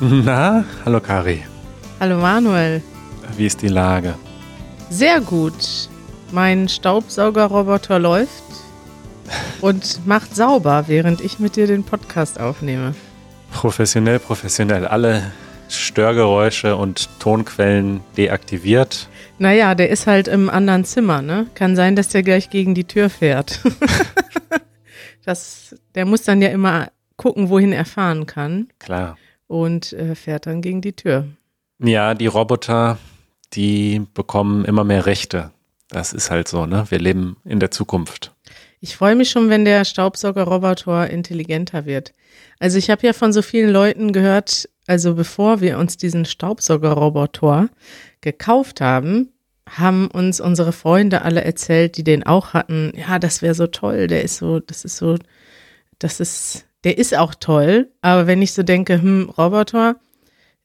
Na? Hallo Kari. Hallo Manuel. Wie ist die Lage? Sehr gut. Mein Staubsaugerroboter läuft und macht sauber, während ich mit dir den Podcast aufnehme. Professionell, professionell. Alle Störgeräusche und Tonquellen deaktiviert. Naja, der ist halt im anderen Zimmer, ne? Kann sein, dass der gleich gegen die Tür fährt. das, der muss dann ja immer gucken, wohin er fahren kann. Klar. Und äh, fährt dann gegen die Tür. Ja, die Roboter, die bekommen immer mehr Rechte. Das ist halt so, ne? Wir leben in der Zukunft. Ich freue mich schon, wenn der Staubsaugerroboter intelligenter wird. Also ich habe ja von so vielen Leuten gehört, also bevor wir uns diesen Staubsaugerroboter gekauft haben, haben uns unsere Freunde alle erzählt, die den auch hatten. Ja, das wäre so toll. Der ist so, das ist so, das ist, der ist auch toll. Aber wenn ich so denke, hm, Roboter,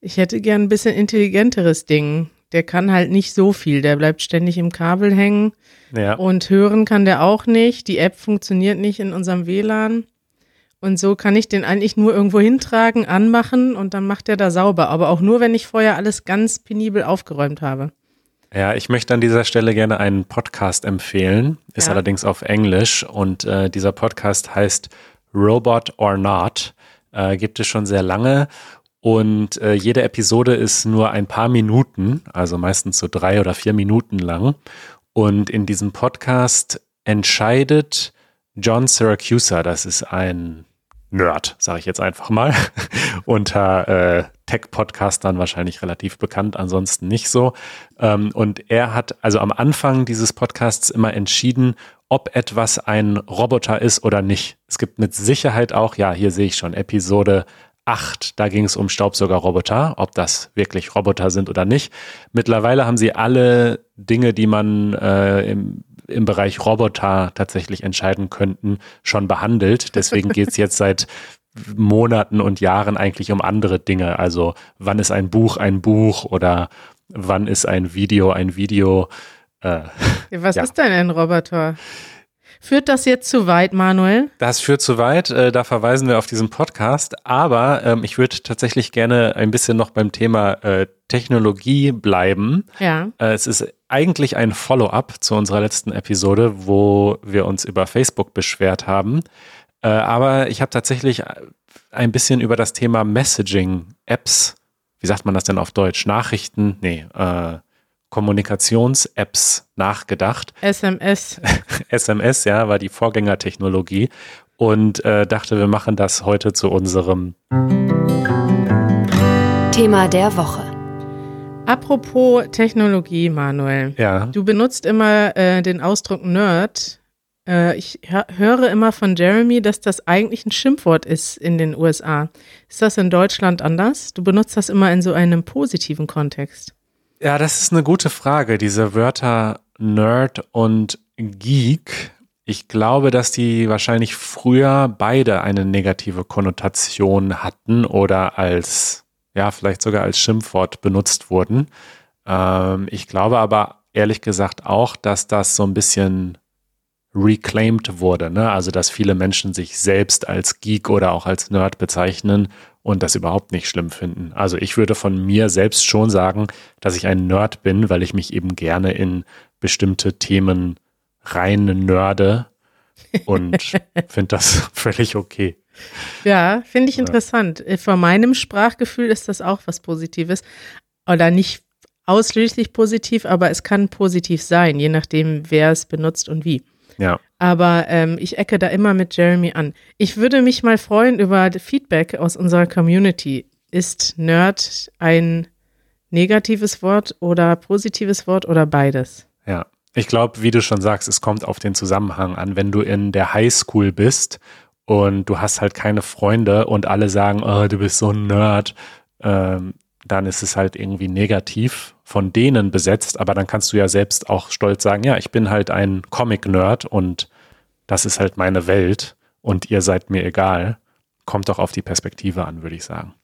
ich hätte gern ein bisschen intelligenteres Ding. Der kann halt nicht so viel. Der bleibt ständig im Kabel hängen. Ja. Und hören kann der auch nicht. Die App funktioniert nicht in unserem WLAN. Und so kann ich den eigentlich nur irgendwo hintragen, anmachen und dann macht er da sauber. Aber auch nur, wenn ich vorher alles ganz penibel aufgeräumt habe. Ja, ich möchte an dieser Stelle gerne einen Podcast empfehlen, ist Ja. allerdings auf Englisch und äh, dieser Podcast heißt Robot or Not, äh, gibt es schon sehr lange. Und äh, jede Episode ist nur ein paar Minuten, also meistens so drei oder vier Minuten lang. Und in diesem Podcast entscheidet John Siracusa, das ist ein Nerd, sage ich jetzt einfach mal, unter äh, Tech-Podcastern wahrscheinlich relativ bekannt, ansonsten nicht so. Ähm, und er hat also am Anfang dieses Podcasts immer entschieden, ob etwas ein Roboter ist oder nicht. Es gibt mit Sicherheit auch, ja, hier sehe ich schon, Episode 8, da ging es um Staubsaugerroboter, ob das wirklich Roboter sind oder nicht. Mittlerweile haben sie alle Dinge, die man äh, im, im Bereich Roboter tatsächlich entscheiden könnten, schon behandelt. Deswegen geht es jetzt seit Monaten und Jahren eigentlich um andere Dinge. Also wann ist ein Buch ein Buch oder wann ist ein Video ein Video. Äh, Was Ja. ist denn ein Roboter? Führt das jetzt zu weit, Manuel? Das führt zu weit, äh, da verweisen wir auf diesen Podcast. Aber ähm, ich würde tatsächlich gerne ein bisschen noch beim Thema äh, Technologie bleiben. Ja. Äh, es ist eigentlich ein Follow-up zu unserer letzten Episode, wo wir uns über Facebook beschwert haben. Äh, aber ich habe tatsächlich ein bisschen über das Thema Messaging-Apps, wie sagt man das denn auf Deutsch? Nachrichten, nee, äh, Kommunikations-Apps nachgedacht. SMS. SMS, ja, war die Vorgängertechnologie und äh, dachte, wir machen das heute zu unserem Thema der Woche. Apropos Technologie, Manuel. ja, Du benutzt immer äh, den Ausdruck Nerd. Äh, ich hör, höre immer von Jeremy, dass das eigentlich ein Schimpfwort ist in den USA. Ist das in Deutschland anders? Du benutzt das immer in so einem positiven Kontext. Ja, das ist eine gute Frage. Diese Wörter Nerd und Geek. Ich glaube, dass die wahrscheinlich früher beide eine negative Konnotation hatten oder als, ja, vielleicht sogar als Schimpfwort benutzt wurden. Ähm, ich glaube aber ehrlich gesagt auch, dass das so ein bisschen reclaimed wurde. Ne? Also, dass viele Menschen sich selbst als Geek oder auch als Nerd bezeichnen und das überhaupt nicht schlimm finden. Also ich würde von mir selbst schon sagen, dass ich ein Nerd bin, weil ich mich eben gerne in bestimmte Themen rein nörde und finde das völlig okay. Ja, finde ich interessant. Äh, Von meinem Sprachgefühl ist das auch was Positives. Oder nicht ausschließlich positiv, aber es kann positiv sein, je nachdem, wer es benutzt und wie. Ja, Aber ähm, ich ecke da immer mit Jeremy an. Ich würde mich mal freuen über Feedback aus unserer Community. Ist Nerd ein negatives Wort oder positives Wort oder beides? ja. Ich glaube, wie du schon sagst, es kommt auf den Zusammenhang an. Wenn du in der Highschool bist und du hast halt keine Freunde und alle sagen, oh, du bist so ein Nerd, ähm, dann ist es halt irgendwie negativ von denen besetzt. Aber dann kannst du ja selbst auch stolz sagen, ja, ich bin halt ein Comic-Nerd und das ist halt meine Welt und ihr seid mir egal. Kommt doch auf die Perspektive an, würde ich sagen.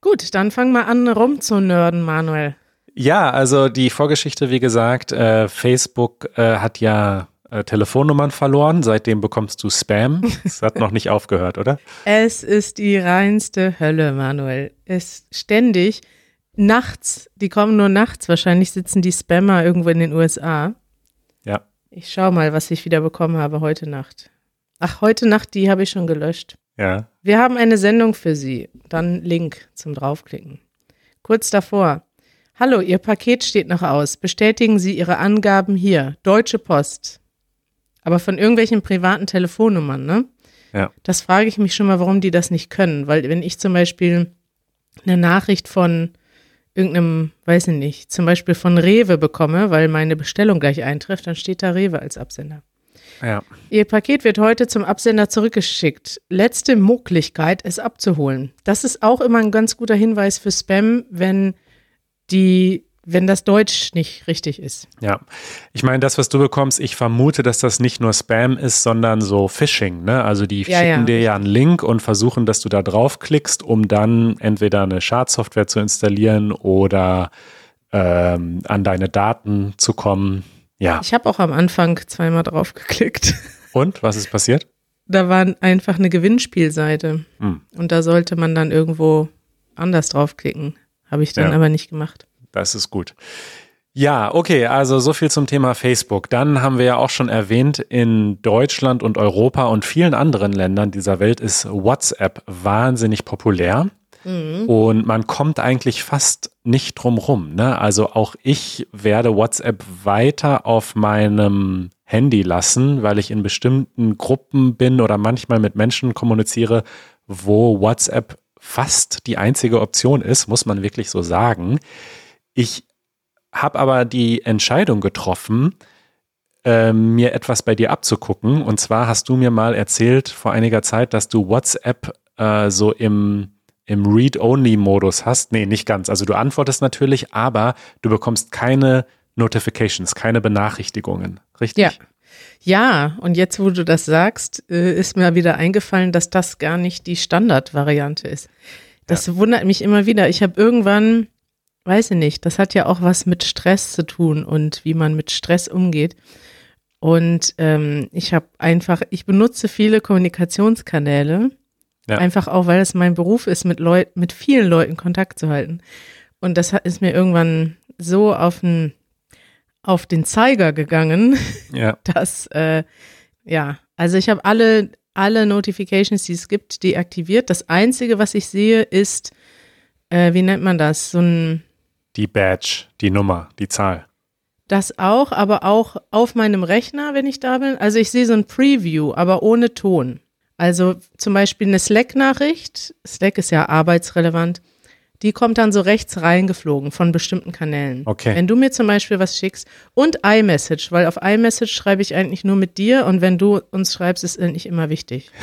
Gut, dann fang mal an, rumzunörden, Manuel. Ja, also die Vorgeschichte, wie gesagt, äh, Facebook äh, hat ja äh, Telefonnummern verloren. Seitdem bekommst du Spam. Es hat noch nicht aufgehört, oder? Es ist die reinste Hölle, Manuel. Es ständig nachts, die kommen nur nachts. Wahrscheinlich sitzen die Spammer irgendwo in den USA. Ja. Ich schau mal, was ich wieder bekommen habe heute Nacht. Ach, heute Nacht, die habe ich schon gelöscht. Ja. Wir haben eine Sendung für Sie. Dann Link zum draufklicken. Kurz davor. Hallo, Ihr Paket steht noch aus. Bestätigen Sie Ihre Angaben hier. Deutsche Post. Aber von irgendwelchen privaten Telefonnummern, ne? Ja. Das frage ich mich schon mal, warum die das nicht können. Weil wenn ich zum Beispiel eine Nachricht von irgendeinem, weiß ich nicht, zum Beispiel von Rewe bekomme, weil meine Bestellung gleich eintrifft, dann steht da Rewe als Absender. Ja. Ihr Paket wird heute zum Absender zurückgeschickt. Letzte Möglichkeit, es abzuholen. Das ist auch immer ein ganz guter Hinweis für Spam, wenn die, wenn das Deutsch nicht richtig ist. Ja, ich meine, das, was du bekommst, ich vermute, dass das nicht nur Spam ist, sondern so Phishing. Ne? Also die Ja, schicken ja. dir ja einen Link und versuchen, dass du da draufklickst, um dann entweder eine Schadsoftware zu installieren oder ähm, an deine Daten zu kommen. Ja. Ich habe auch am Anfang zweimal drauf geklickt. Und was ist passiert? Da war einfach eine Gewinnspielseite. Hm. Und da sollte man dann irgendwo anders draufklicken. Habe ich dann Ja. aber nicht gemacht. Das ist gut. Ja, okay, also so viel zum Thema Facebook. Dann haben wir ja auch schon erwähnt, in Deutschland und Europa und vielen anderen Ländern dieser Welt ist WhatsApp wahnsinnig populär. Und man kommt eigentlich fast nicht drum rum. Ne? Also auch ich werde WhatsApp weiter auf meinem Handy lassen, weil ich in bestimmten Gruppen bin oder manchmal mit Menschen kommuniziere, wo WhatsApp fast die einzige Option ist, muss man wirklich so sagen. Ich habe aber die Entscheidung getroffen, ähm, mir etwas bei dir abzugucken. Und zwar hast du mir mal erzählt vor einiger Zeit, dass du WhatsApp äh, so im, im Read-Only-Modus hast. Nee, nicht ganz. Also du antwortest natürlich, aber du bekommst keine Notifications, keine Benachrichtigungen. Richtig? Ja. Ja, und jetzt, wo du das sagst, äh, ist mir wieder eingefallen, dass das gar nicht die Standardvariante ist. Das wundert mich immer wieder. Ich habe irgendwann, weiß ich nicht, das hat ja auch was mit Stress zu tun und wie man mit Stress umgeht. Und ähm, ich habe einfach, ich benutze viele Kommunikationskanäle, Ja. einfach auch, weil es mein Beruf ist, mit Leuten, mit vielen Leuten Kontakt zu halten. Und das ist mir irgendwann so auf den, auf den Zeiger gegangen, Ja. dass, äh, ja, also ich habe alle, alle Notifications, die es gibt, deaktiviert. Das Einzige, was ich sehe, ist, äh, wie nennt man das? So ein, Die Badge, die Nummer, die Zahl. das auch, aber auch auf meinem Rechner, wenn ich da bin. Also ich sehe so ein Preview, aber ohne Ton. Also zum Beispiel eine Slack-Nachricht, Slack ist ja arbeitsrelevant, die kommt dann so rechts reingeflogen von bestimmten Kanälen. Okay. Wenn du mir zum Beispiel was schickst und iMessage, weil auf iMessage schreibe ich eigentlich nur mit dir und wenn du uns schreibst, ist eigentlich immer wichtig.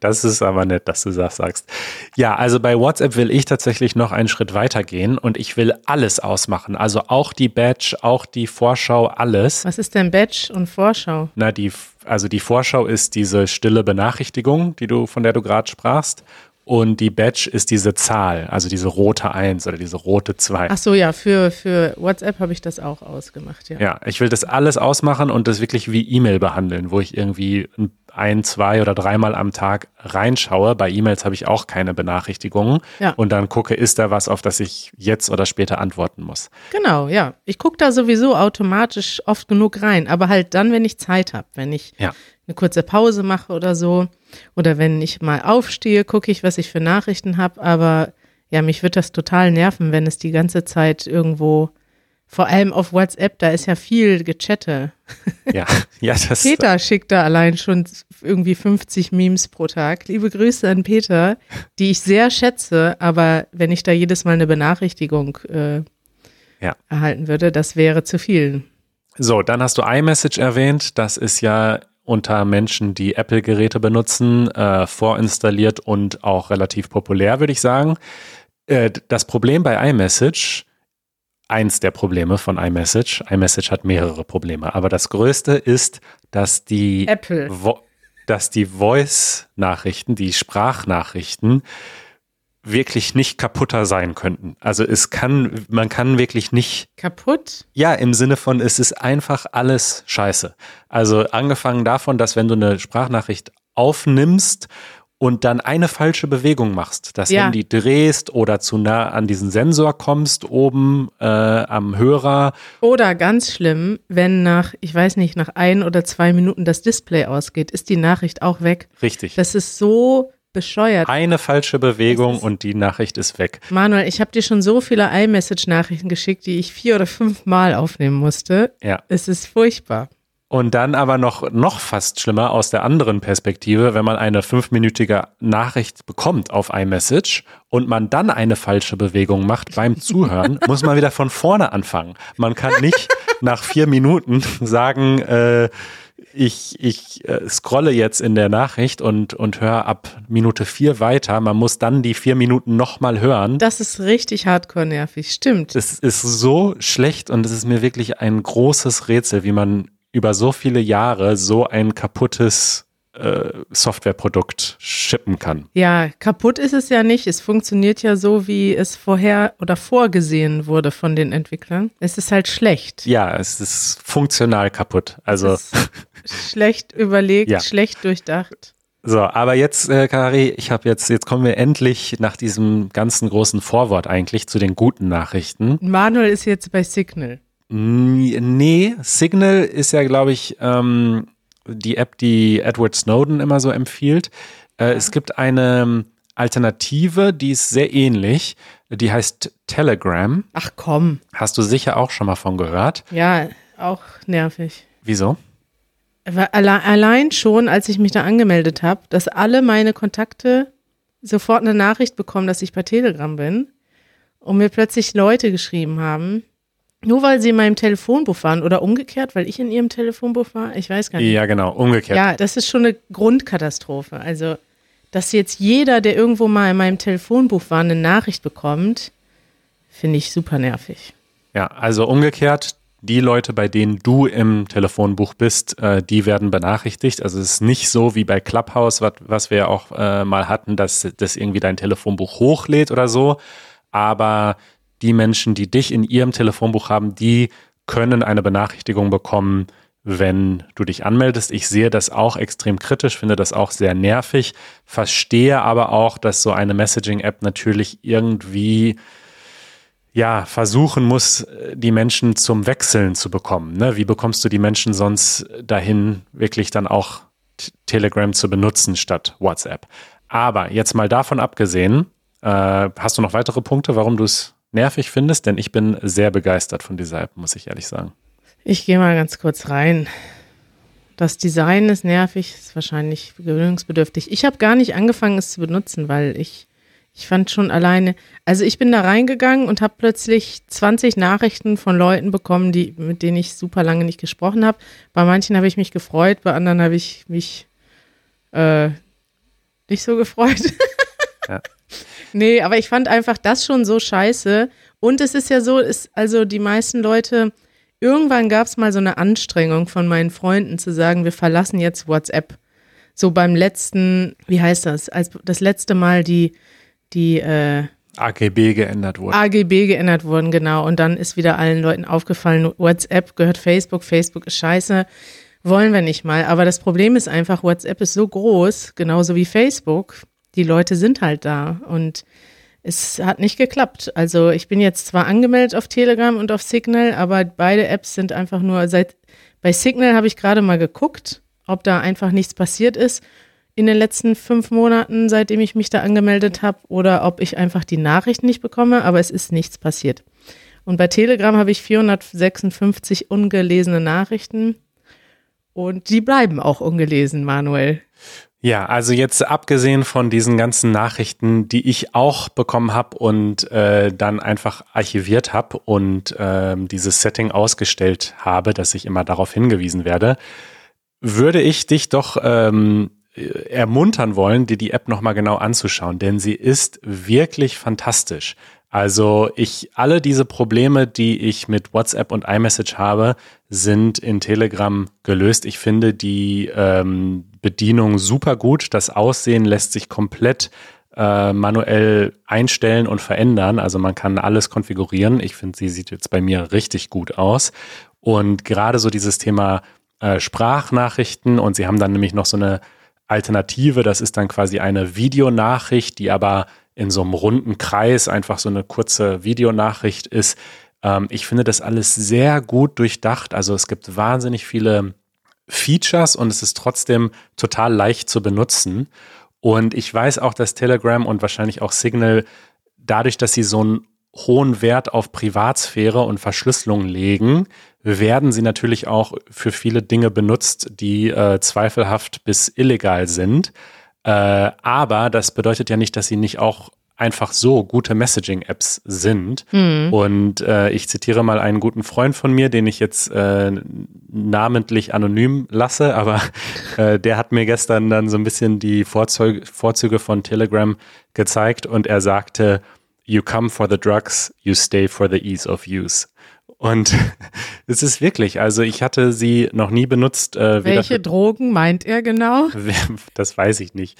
Das ist aber nett, dass du das sagst. Ja, also bei WhatsApp will ich tatsächlich noch einen Schritt weiter gehen und ich will alles ausmachen. Also auch die Badge, auch die Vorschau, alles. Was ist denn Badge und Vorschau? Na, die, also die Vorschau ist diese stille Benachrichtigung, die du, von der du gerade sprachst. Und die Badge ist diese Zahl, also diese rote 1 oder diese rote 2. Ach so, ja, für, für WhatsApp habe ich das auch ausgemacht, ja. Ja, ich will das alles ausmachen und das wirklich wie E-Mail behandeln, wo ich irgendwie ein, zwei oder dreimal am Tag reinschaue. Bei E-Mails habe ich auch keine Benachrichtigungen. Ja. Und dann gucke, ist da was, auf das ich jetzt oder später antworten muss. Genau, ja. Ich gucke da sowieso automatisch oft genug rein, aber halt dann, wenn ich Zeit habe, wenn ich Ja. Eine kurze Pause mache oder so. Oder wenn ich mal aufstehe, gucke ich, was ich für Nachrichten habe. Aber ja, mich wird das total nerven, wenn es die ganze Zeit irgendwo, vor allem auf WhatsApp, da ist ja viel Gechatte. Ja, ja, das Peter schickt da allein schon irgendwie 50 Memes pro Tag. Liebe Grüße an Peter, die ich sehr schätze, aber wenn ich da jedes Mal eine Benachrichtigung äh, Ja. erhalten würde, das wäre zu viel. So, dann hast du iMessage erwähnt. Das ist ja unter Menschen, die Apple-Geräte benutzen, äh, vorinstalliert und auch relativ populär, würde ich sagen. Äh, das Problem bei iMessage, eins der Probleme von iMessage, iMessage hat mehrere Probleme, aber das größte ist, dass die Apple. Vo dass die Voice-Nachrichten, die Sprachnachrichten wirklich nicht kaputter sein könnten. Also es kann, man kann wirklich nicht. Kaputt? Ja, im Sinne von, es ist einfach alles scheiße. Also angefangen davon, dass wenn du eine Sprachnachricht aufnimmst und dann eine falsche Bewegung machst, das Ja. Handy drehst oder zu nah an diesen Sensor kommst, oben äh, am Hörer. Oder ganz schlimm, wenn nach, ich weiß nicht, nach ein oder zwei Minuten das Display ausgeht, ist die Nachricht auch weg. Richtig. Das ist so bescheuert. eine falsche Bewegung und die Nachricht ist weg. Manuel, ich habe dir schon so viele iMessage-Nachrichten geschickt, die ich vier oder fünf Mal aufnehmen musste. Ja. Es ist furchtbar. Und dann aber noch, noch fast schlimmer aus der anderen Perspektive, wenn man eine fünfminütige Nachricht bekommt auf iMessage und man dann eine falsche Bewegung macht beim Zuhören, muss man wieder von vorne anfangen. Man kann nicht nach vier Minuten sagen, äh, ich, ich äh, scrolle jetzt in der Nachricht und, und höre ab Minute vier weiter. Man muss dann die vier Minuten nochmal hören. Das ist richtig hardcore nervig, stimmt. Es ist so schlecht und es ist mir wirklich ein großes Rätsel, wie man über so viele Jahre so ein kaputtes Softwareprodukt shippen kann. Ja, kaputt ist es ja nicht. Es funktioniert ja so, wie es vorher oder vorgesehen wurde von den Entwicklern. Es ist halt schlecht. Ja, es ist funktional kaputt. Also schlecht überlegt, Ja. schlecht durchdacht. so, aber jetzt, äh, Kari, ich habe jetzt, jetzt kommen wir endlich nach diesem ganzen großen Vorwort eigentlich zu den guten Nachrichten. Manuel ist jetzt bei Signal. Nee, Signal ist ja, glaube ich, ähm, die App, die Edward Snowden immer so empfiehlt. Äh, Es gibt eine Alternative, die ist sehr ähnlich. Die heißt Telegram. Ach komm. Hast du sicher auch schon mal von gehört. Ja, auch nervig. Wieso? Alle- Allein schon, als ich mich da angemeldet habe, dass alle meine Kontakte sofort eine Nachricht bekommen, dass ich bei Telegram bin und mir plötzlich Leute geschrieben haben, nur weil sie in meinem Telefonbuch waren oder umgekehrt, weil ich in ihrem Telefonbuch war, ich weiß gar nicht. Ja, genau, umgekehrt. Ja, das ist schon eine Grundkatastrophe. Also, dass jetzt jeder, der irgendwo mal in meinem Telefonbuch war, eine Nachricht bekommt, finde ich super nervig. Ja, also umgekehrt, die Leute, bei denen du im Telefonbuch bist, äh, die werden benachrichtigt. Also es ist nicht so wie bei Clubhouse, was, was wir auch äh, mal hatten, dass das irgendwie dein Telefonbuch hochlädt oder so. Aber die Menschen, die dich in ihrem Telefonbuch haben, die können eine Benachrichtigung bekommen, wenn du dich anmeldest. Ich sehe das auch extrem kritisch, finde das auch sehr nervig, verstehe aber auch, dass so eine Messaging-App natürlich irgendwie ja, versuchen muss, die Menschen zum Wechseln zu bekommen. Ne? Wie bekommst du die Menschen sonst dahin, wirklich dann auch Telegram zu benutzen statt WhatsApp? Aber jetzt mal davon abgesehen, äh, hast du noch weitere Punkte, warum du es nervig findest? Denn ich bin sehr begeistert von dieser App, muss ich ehrlich sagen. Ich gehe mal ganz kurz rein. Das Design ist nervig, ist wahrscheinlich gewöhnungsbedürftig. Ich habe gar nicht angefangen, es zu benutzen, weil ich, ich fand schon alleine, also ich bin da reingegangen und habe plötzlich 20 Nachrichten von Leuten bekommen, die, mit denen ich super lange nicht gesprochen habe. Bei manchen habe ich mich gefreut, bei anderen habe ich mich äh, nicht so gefreut. Ja. Nee, aber ich fand einfach das schon so scheiße. Und es ist ja so, ist, also die meisten Leute, irgendwann gab es mal so eine Anstrengung von meinen Freunden zu sagen, wir verlassen jetzt WhatsApp. So beim letzten, wie heißt das, als das letzte Mal die, die äh, AGB geändert wurde. AGB geändert wurden, genau. Und dann ist wieder allen Leuten aufgefallen, WhatsApp gehört Facebook, Facebook ist scheiße, wollen wir nicht mal. Aber das Problem ist einfach, WhatsApp ist so groß, genauso wie Facebook. Die Leute sind halt da und es hat nicht geklappt. Also ich bin jetzt zwar angemeldet auf Telegram und auf Signal, aber beide Apps sind einfach nur seit, bei Signal habe ich gerade mal geguckt, ob da einfach nichts passiert ist in den letzten fünf Monaten, seitdem ich mich da angemeldet habe, oder ob ich einfach die Nachrichten nicht bekomme, aber es ist nichts passiert. Und bei Telegram habe ich 456 ungelesene Nachrichten und die bleiben auch ungelesen, Manuel. Ja, also jetzt abgesehen von diesen ganzen Nachrichten, die ich auch bekommen habe und äh, dann einfach archiviert habe und ähm, dieses Setting ausgestellt habe, dass ich immer darauf hingewiesen werde, würde ich dich doch ähm, ermuntern wollen, dir die App nochmal genau anzuschauen, denn sie ist wirklich fantastisch. Also ich, alle diese Probleme, die ich mit WhatsApp und iMessage habe, sind in Telegram gelöst. Ich finde die ähm, Bedienung super gut. Das Aussehen lässt sich komplett äh, manuell einstellen und verändern. Also man kann alles konfigurieren. Ich finde, sie sieht jetzt bei mir richtig gut aus. Und gerade so dieses Thema äh, Sprachnachrichten und sie haben dann nämlich noch so eine Alternative, das ist dann quasi eine Videonachricht, die aber in so einem runden Kreis einfach so eine kurze Videonachricht ist. Ähm, ich finde das alles sehr gut durchdacht. Also es gibt wahnsinnig viele Features und es ist trotzdem total leicht zu benutzen. Und ich weiß auch, dass Telegram und wahrscheinlich auch Signal dadurch, dass sie so einen hohen Wert auf Privatsphäre und Verschlüsselung legen, werden sie natürlich auch für viele Dinge benutzt, die äh, zweifelhaft bis illegal sind. Äh, aber das bedeutet ja nicht, dass sie nicht auch einfach so gute Messaging-Apps sind. Mhm. Und äh, ich zitiere mal einen guten Freund von mir, den ich jetzt äh, namentlich anonym lasse, aber äh, der hat mir gestern dann so ein bisschen die Vorzüge, Vorzüge von Telegram gezeigt und er sagte, You come for the drugs, you stay for the ease of use. Und es ist wirklich, also ich hatte sie noch nie benutzt. Äh, Welche Drogen meint er genau? Das weiß ich nicht.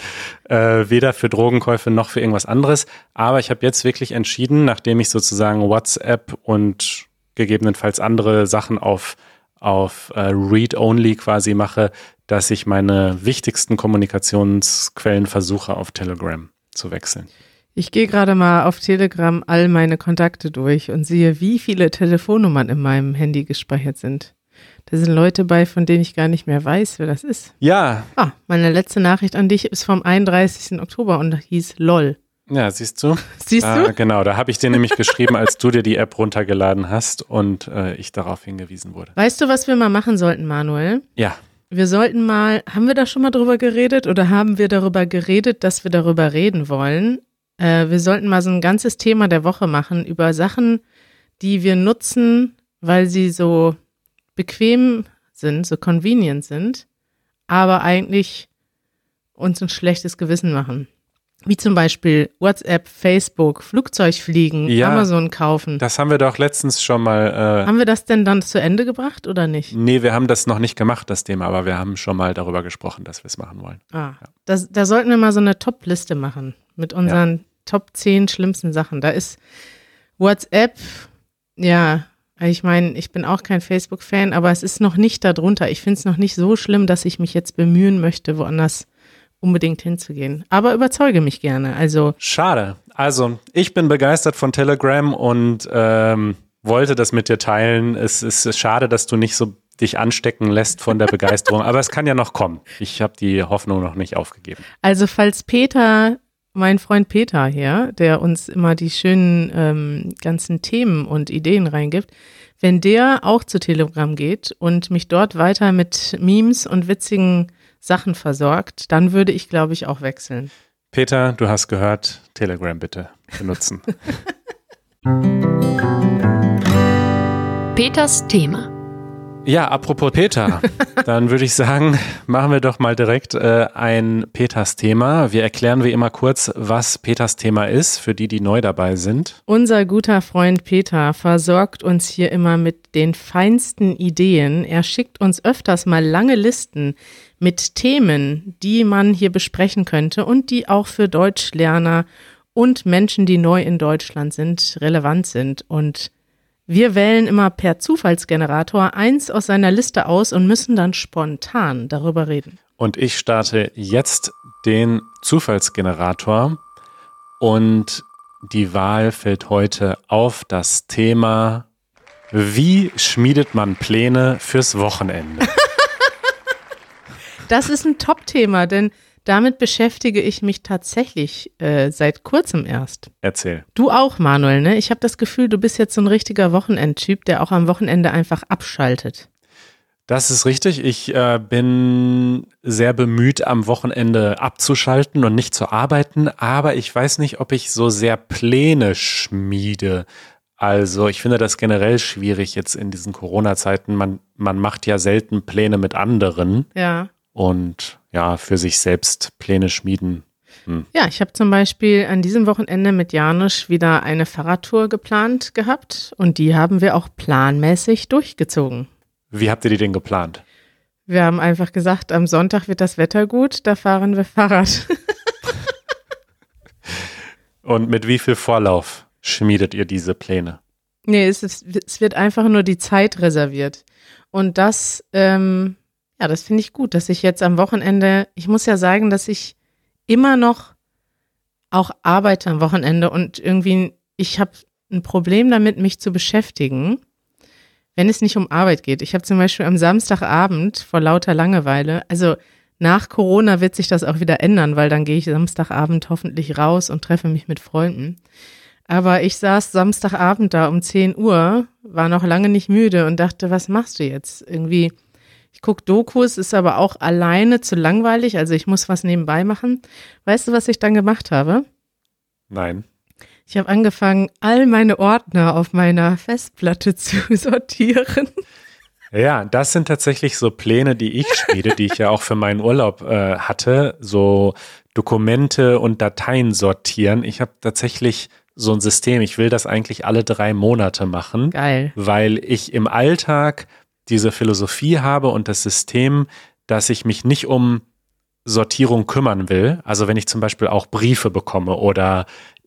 Äh, weder für Drogenkäufe noch für irgendwas anderes. Aber ich habe jetzt wirklich entschieden, nachdem ich sozusagen WhatsApp und gegebenenfalls andere Sachen auf, auf äh, Read-Only quasi mache, dass ich meine wichtigsten Kommunikationsquellen versuche, auf Telegram zu wechseln. Ich gehe gerade mal auf Telegram all meine Kontakte durch und sehe, wie viele Telefonnummern in meinem Handy gespeichert sind. Da sind Leute bei, von denen ich gar nicht mehr weiß, wer das ist. Ja. Ah, meine letzte Nachricht an dich ist vom 31. Oktober und hieß LOL. Ja, siehst du? Siehst da, du? Genau, da habe ich dir nämlich geschrieben, als du dir die App runtergeladen hast und äh, ich darauf hingewiesen wurde. Weißt du, was wir mal machen sollten, Manuel? Ja. Wir sollten mal, haben wir da schon mal drüber geredet oder haben wir darüber geredet, dass wir darüber reden wollen, äh, wir sollten mal so ein ganzes Thema der Woche machen über Sachen, die wir nutzen, weil sie so bequem sind, so convenient sind, aber eigentlich uns ein schlechtes Gewissen machen. Wie zum Beispiel WhatsApp, Facebook, Flugzeugfliegen, ja, Amazon kaufen. Das haben wir doch letztens schon mal. Äh, haben wir das denn dann zu Ende gebracht oder nicht? Nee, wir haben das noch nicht gemacht, das Thema, aber wir haben schon mal darüber gesprochen, dass wir es machen wollen. Ah, ja. das, da sollten wir mal so eine Top-Liste machen mit unseren ja. Top 10 schlimmsten Sachen. Da ist WhatsApp, ja, ich meine, ich bin auch kein Facebook-Fan, aber es ist noch nicht darunter. Ich finde es noch nicht so schlimm, dass ich mich jetzt bemühen möchte, woanders unbedingt hinzugehen. Aber überzeuge mich gerne. Also schade. Also ich bin begeistert von Telegram und ähm, wollte das mit dir teilen. Es ist schade, dass du nicht so dich anstecken lässt von der Begeisterung, aber es kann ja noch kommen. Ich habe die Hoffnung noch nicht aufgegeben. Also falls Peter mein Freund Peter hier, der uns immer die schönen ähm, ganzen Themen und Ideen reingibt, wenn der auch zu Telegram geht und mich dort weiter mit Memes und witzigen Sachen versorgt, dann würde ich, glaube ich, auch wechseln. Peter, du hast gehört, Telegram bitte benutzen. Peters Thema. Ja, apropos Peter, dann würde ich sagen, machen wir doch mal direkt äh, ein Peters Thema. Wir erklären wie immer kurz, was Peters Thema ist, für die, die neu dabei sind. Unser guter Freund Peter versorgt uns hier immer mit den feinsten Ideen. Er schickt uns öfters mal lange Listen mit Themen, die man hier besprechen könnte und die auch für Deutschlerner und Menschen, die neu in Deutschland sind, relevant sind. Und wir wählen immer per Zufallsgenerator eins aus seiner Liste aus und müssen dann spontan darüber reden. Und ich starte jetzt den Zufallsgenerator und die Wahl fällt heute auf das Thema, wie schmiedet man Pläne fürs Wochenende? das ist ein Top-Thema, denn damit beschäftige ich mich tatsächlich äh, seit kurzem erst. Erzähl. Du auch, Manuel, ne? Ich habe das Gefühl, du bist jetzt so ein richtiger Wochenendtyp, der auch am Wochenende einfach abschaltet. Das ist richtig. Ich äh, bin sehr bemüht, am Wochenende abzuschalten und nicht zu arbeiten, aber ich weiß nicht, ob ich so sehr Pläne schmiede. Also ich finde das generell schwierig jetzt in diesen Corona-Zeiten. Man, man macht ja selten Pläne mit anderen. Ja. Und ja, für sich selbst Pläne schmieden. Hm. Ja, ich habe zum Beispiel an diesem Wochenende mit Janusz wieder eine Fahrradtour geplant gehabt und die haben wir auch planmäßig durchgezogen. Wie habt ihr die denn geplant? Wir haben einfach gesagt, am Sonntag wird das Wetter gut, da fahren wir Fahrrad. Und mit wie viel Vorlauf schmiedet ihr diese Pläne? Nee, es, ist, es wird einfach nur die Zeit reserviert. Und das, ähm, ja, das finde ich gut, dass ich jetzt am Wochenende, ich muss ja sagen, dass ich immer noch auch arbeite am Wochenende und irgendwie, ich habe ein Problem damit, mich zu beschäftigen, wenn es nicht um Arbeit geht. Ich habe zum Beispiel am Samstagabend vor lauter Langeweile, also nach Corona wird sich das auch wieder ändern, weil dann gehe ich Samstagabend hoffentlich raus und treffe mich mit Freunden. Aber ich saß Samstagabend da um 10 Uhr, war noch lange nicht müde und dachte, was machst du jetzt? Irgendwie, ich gucke Dokus, ist aber auch alleine zu langweilig, also ich muss was nebenbei machen. Weißt du, was ich dann gemacht habe? Nein. Ich habe angefangen, all meine Ordner auf meiner Festplatte zu sortieren. Ja, das sind tatsächlich so Pläne, die ich schmiede, die ich ja auch für meinen Urlaub äh, hatte. So Dokumente und Dateien sortieren. Ich habe tatsächlich so ein System. Ich will das eigentlich alle drei Monate machen. Geil. Weil ich im Alltag diese Philosophie habe und das System, dass ich mich nicht um Sortierung kümmern will. Also wenn ich zum Beispiel auch Briefe bekomme oder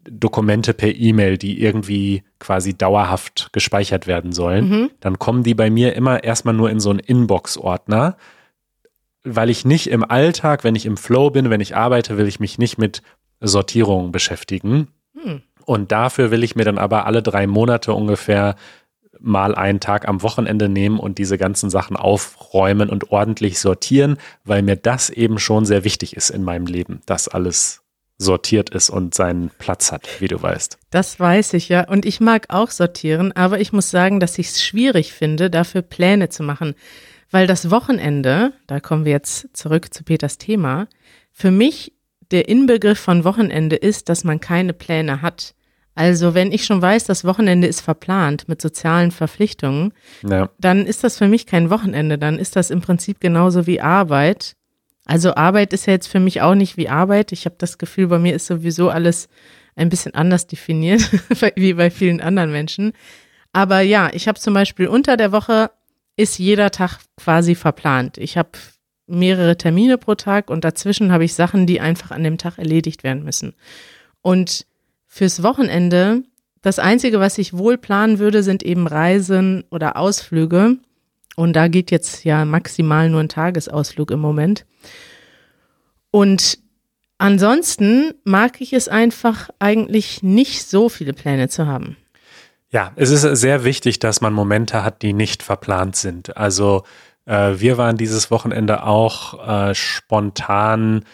Dokumente per E-Mail, die irgendwie quasi dauerhaft gespeichert werden sollen, mhm. dann kommen die bei mir immer erstmal nur in so einen Inbox-Ordner, weil ich nicht im Alltag, wenn ich im Flow bin, wenn ich arbeite, will ich mich nicht mit Sortierung beschäftigen. Mhm. Und dafür will ich mir dann aber alle drei Monate ungefähr mal einen Tag am Wochenende nehmen und diese ganzen Sachen aufräumen und ordentlich sortieren, weil mir das eben schon sehr wichtig ist in meinem Leben, dass alles sortiert ist und seinen Platz hat, wie du weißt. Das weiß ich ja. Und ich mag auch sortieren, aber ich muss sagen, dass ich es schwierig finde, dafür Pläne zu machen. Weil das Wochenende, da kommen wir jetzt zurück zu Peters Thema, für mich der Inbegriff von Wochenende ist, dass man keine Pläne hat. Also wenn ich schon weiß, das Wochenende ist verplant mit sozialen Verpflichtungen, ja. dann ist das für mich kein Wochenende, dann ist das im Prinzip genauso wie Arbeit. Also Arbeit ist ja jetzt für mich auch nicht wie Arbeit. Ich habe das Gefühl, bei mir ist sowieso alles ein bisschen anders definiert, wie bei vielen anderen Menschen. Aber ja, ich habe zum Beispiel unter der Woche ist jeder Tag quasi verplant. Ich habe mehrere Termine pro Tag und dazwischen habe ich Sachen, die einfach an dem Tag erledigt werden müssen. Und fürs Wochenende, das Einzige, was ich wohl planen würde, sind eben Reisen oder Ausflüge. Und da geht jetzt ja maximal nur ein Tagesausflug im Moment. Und ansonsten mag ich es einfach eigentlich nicht so viele Pläne zu haben. Ja, es ist sehr wichtig, dass man Momente hat, die nicht verplant sind. Also äh, wir waren dieses Wochenende auch äh, spontan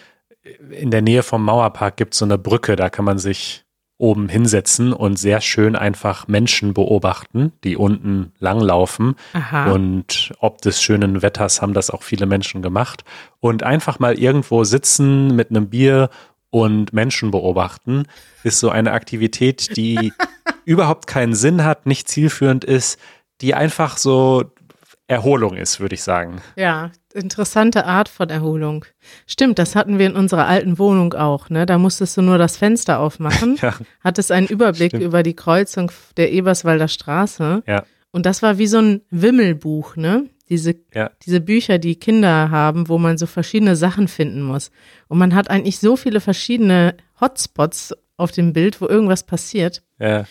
in der Nähe vom Mauerpark gibt es so eine Brücke, da kann man sich oben hinsetzen und sehr schön einfach Menschen beobachten, die unten langlaufen. Aha. Und ob des schönen Wetters haben das auch viele Menschen gemacht. Und einfach mal irgendwo sitzen mit einem Bier und Menschen beobachten, ist so eine Aktivität, die überhaupt keinen Sinn hat, nicht zielführend ist, die einfach so Erholung ist, würde ich sagen. Ja, interessante Art von Erholung. Stimmt, das hatten wir in unserer alten Wohnung auch. Ne? Da musstest du nur das Fenster aufmachen, ja. hattest einen Überblick Stimmt. über die Kreuzung der Eberswalder Straße. Ja. Und das war wie so ein Wimmelbuch, ne? Diese, ja. diese Bücher, die Kinder haben, wo man so verschiedene Sachen finden muss. Und man hat eigentlich so viele verschiedene Hotspots auf dem Bild, wo irgendwas passiert. Ja.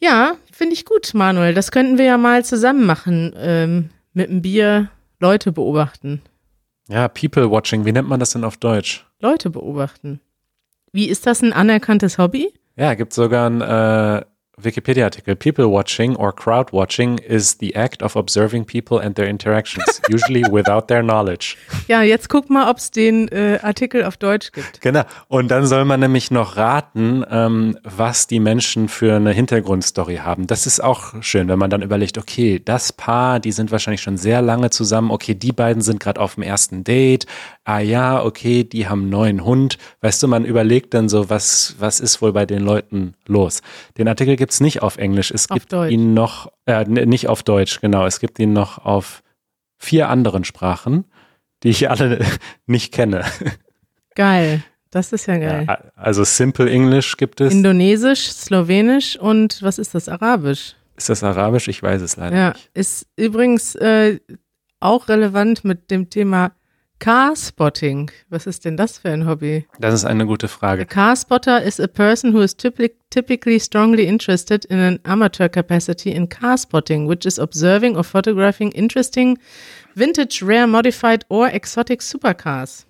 Ja, finde ich gut, Manuel. Das könnten wir ja mal zusammen machen. Ähm, mit einem Bier Leute beobachten. Ja, People Watching, wie nennt man das denn auf Deutsch? Leute beobachten. Wie ist das ein anerkanntes Hobby? Ja, gibt sogar ein äh, Wikipedia-Artikel. People watching or crowd watching is the act of observing people and their interactions, usually without their knowledge. Ja, jetzt guck mal, ob es den äh, Artikel auf Deutsch gibt. Genau. Und dann soll man nämlich noch raten, ähm, was die Menschen für eine Hintergrundstory haben. Das ist auch schön, wenn man dann überlegt, okay, das Paar, die sind wahrscheinlich schon sehr lange zusammen. Okay, die beiden sind gerade auf dem ersten Date. Ah ja, okay, die haben einen neuen Hund. Weißt du, man überlegt dann so, was, was ist wohl bei den Leuten los? Den Artikel gibt es nicht auf Englisch. Es auf gibt Deutsch. ihn noch, äh, nicht auf Deutsch, genau. Es gibt ihn noch auf vier anderen Sprachen, die ich alle nicht kenne. Geil. Das ist ja geil. Ja, also Simple English gibt es. Indonesisch, Slowenisch und was ist das? Arabisch. Ist das Arabisch? Ich weiß es leider ja, nicht. Ist übrigens äh, auch relevant mit dem Thema Car-Spotting. Was ist denn das für ein Hobby? Das ist eine gute A Frage. car spotter is a person who is typically, typically strongly interested in an amateur capacity in car spotting, which is observing or photographing interesting vintage, rare, modified or exotic supercars.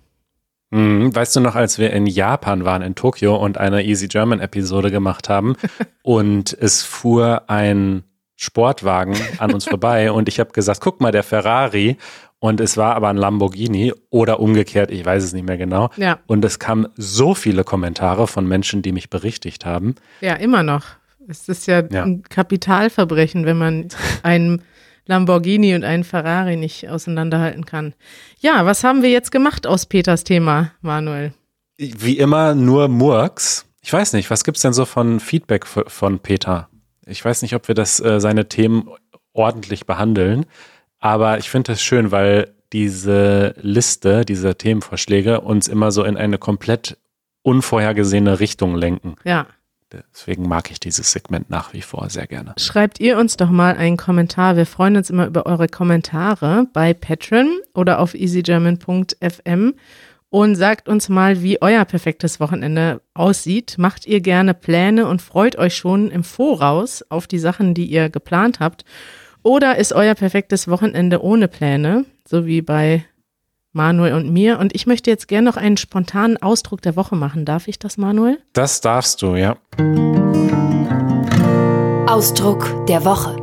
Mhm. Weißt du noch, als wir in Japan waren, in Tokio und eine Easy German Episode gemacht haben und es fuhr ein Sportwagen an uns vorbei und ich habe gesagt, guck mal, der Ferrari und es war aber ein Lamborghini oder umgekehrt, ich weiß es nicht mehr genau. Ja. Und es kamen so viele Kommentare von Menschen, die mich berichtigt haben. Ja, immer noch. Es ist ja, Ja. ein Kapitalverbrechen, wenn man einen Lamborghini und einen Ferrari nicht auseinanderhalten kann. Ja, was haben wir jetzt gemacht aus Peters Thema, Manuel? Wie immer nur Murks. Ich weiß nicht, was gibt's denn so von Feedback von Peter? Ich weiß nicht, ob wir das äh, seine Themen ordentlich behandeln, aber ich finde es schön, weil diese Liste, diese Themenvorschläge uns immer so in eine komplett unvorhergesehene Richtung lenken. Ja, Deswegen mag ich dieses Segment nach wie vor sehr gerne. schreibt ihr uns doch mal einen Kommentar. Wir freuen uns immer über eure Kommentare bei Patreon oder auf easygerman.fm und sagt uns mal, wie euer perfektes Wochenende aussieht. Macht ihr gerne Pläne und freut euch schon im Voraus auf die Sachen, die ihr geplant habt? Oder ist euer perfektes Wochenende ohne Pläne, so wie bei Manuel und mir? Und ich möchte jetzt gerne noch einen spontanen Ausdruck der Woche machen. Darf ich das, Manuel? Das darfst du, ja. Ausdruck der Woche.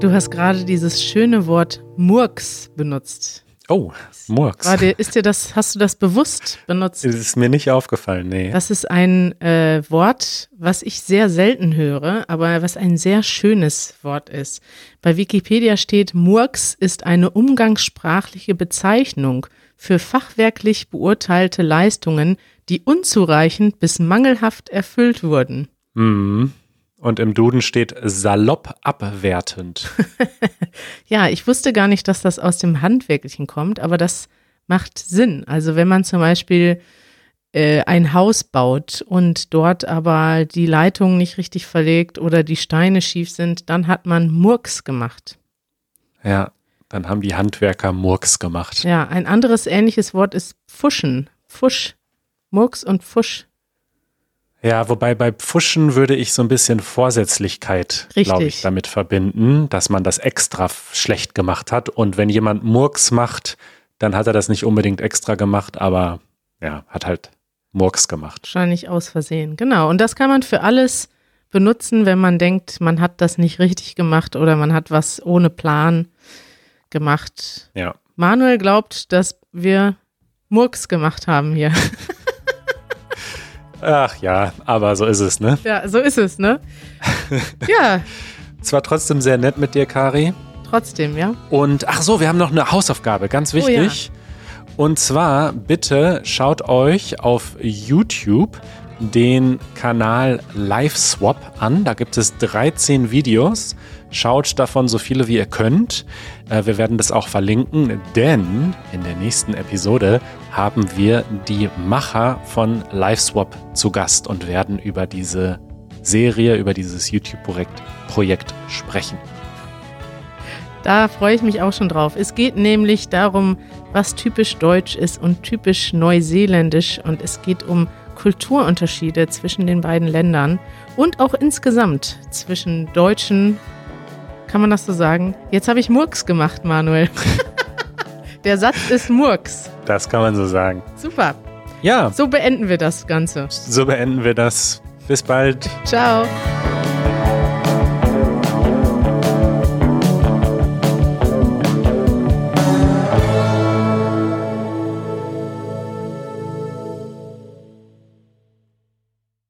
Du hast gerade dieses schöne Wort Murks benutzt. Oh, Murks. War dir, ist dir das, hast du das bewusst benutzt? Es ist mir nicht aufgefallen, nee. Das ist ein äh, Wort, was ich sehr selten höre, aber was ein sehr schönes Wort ist. Bei Wikipedia steht, Murks ist eine umgangssprachliche Bezeichnung für fachwerklich beurteilte Leistungen, die unzureichend bis mangelhaft erfüllt wurden. Mhm. Und im Duden steht salopp abwertend. Ja, ich wusste gar nicht, dass das aus dem Handwerklichen kommt, aber das macht Sinn. Also wenn man zum Beispiel äh, ein Haus baut und dort aber die Leitungen nicht richtig verlegt oder die Steine schief sind, dann hat man Murks gemacht. Ja, dann haben die Handwerker Murks gemacht. Ja, ein anderes ähnliches Wort ist Pfuschen. Pfusch. Murks und Pfusch. Ja, wobei bei Pfuschen würde ich so ein bisschen Vorsätzlichkeit, glaube ich, damit verbinden, dass man das extra schlecht gemacht hat. Und wenn jemand Murks macht, dann hat er das nicht unbedingt extra gemacht, aber ja, hat halt Murks gemacht. Wahrscheinlich aus Versehen. Genau. Und das kann man für alles benutzen, wenn man denkt, man hat das nicht richtig gemacht oder man hat was ohne Plan gemacht. Ja. Manuel glaubt, dass wir Murks gemacht haben hier. Ach ja, aber so ist es, ne? Ja, so ist es, ne? Ja, Es war trotzdem sehr nett mit dir, Kari. trotzdem, ja. Und ach so, wir haben noch eine Hausaufgabe, ganz Oh ja. wichtig. Und zwar bitte schaut euch auf YouTube den Kanal LiveSwap an. Da gibt es 13 Videos. Schaut davon so viele wie ihr könnt. Äh, wir werden das auch verlinken, denn in der nächsten Episode haben wir die Macher von LiveSwap zu Gast und werden über diese Serie, über dieses YouTube-Projekt Projekt sprechen. Da freue ich mich auch schon drauf. Es geht nämlich darum, was typisch deutsch ist und typisch neuseeländisch. Und es geht um Kulturunterschiede zwischen den beiden Ländern und auch insgesamt zwischen Deutschen. Kann man das so sagen? Jetzt habe ich Murks gemacht, Manuel. Der Satz ist Murks. Das kann man so sagen. Super. Ja, So beenden wir das Ganze. so beenden wir das. Bis bald. Ciao.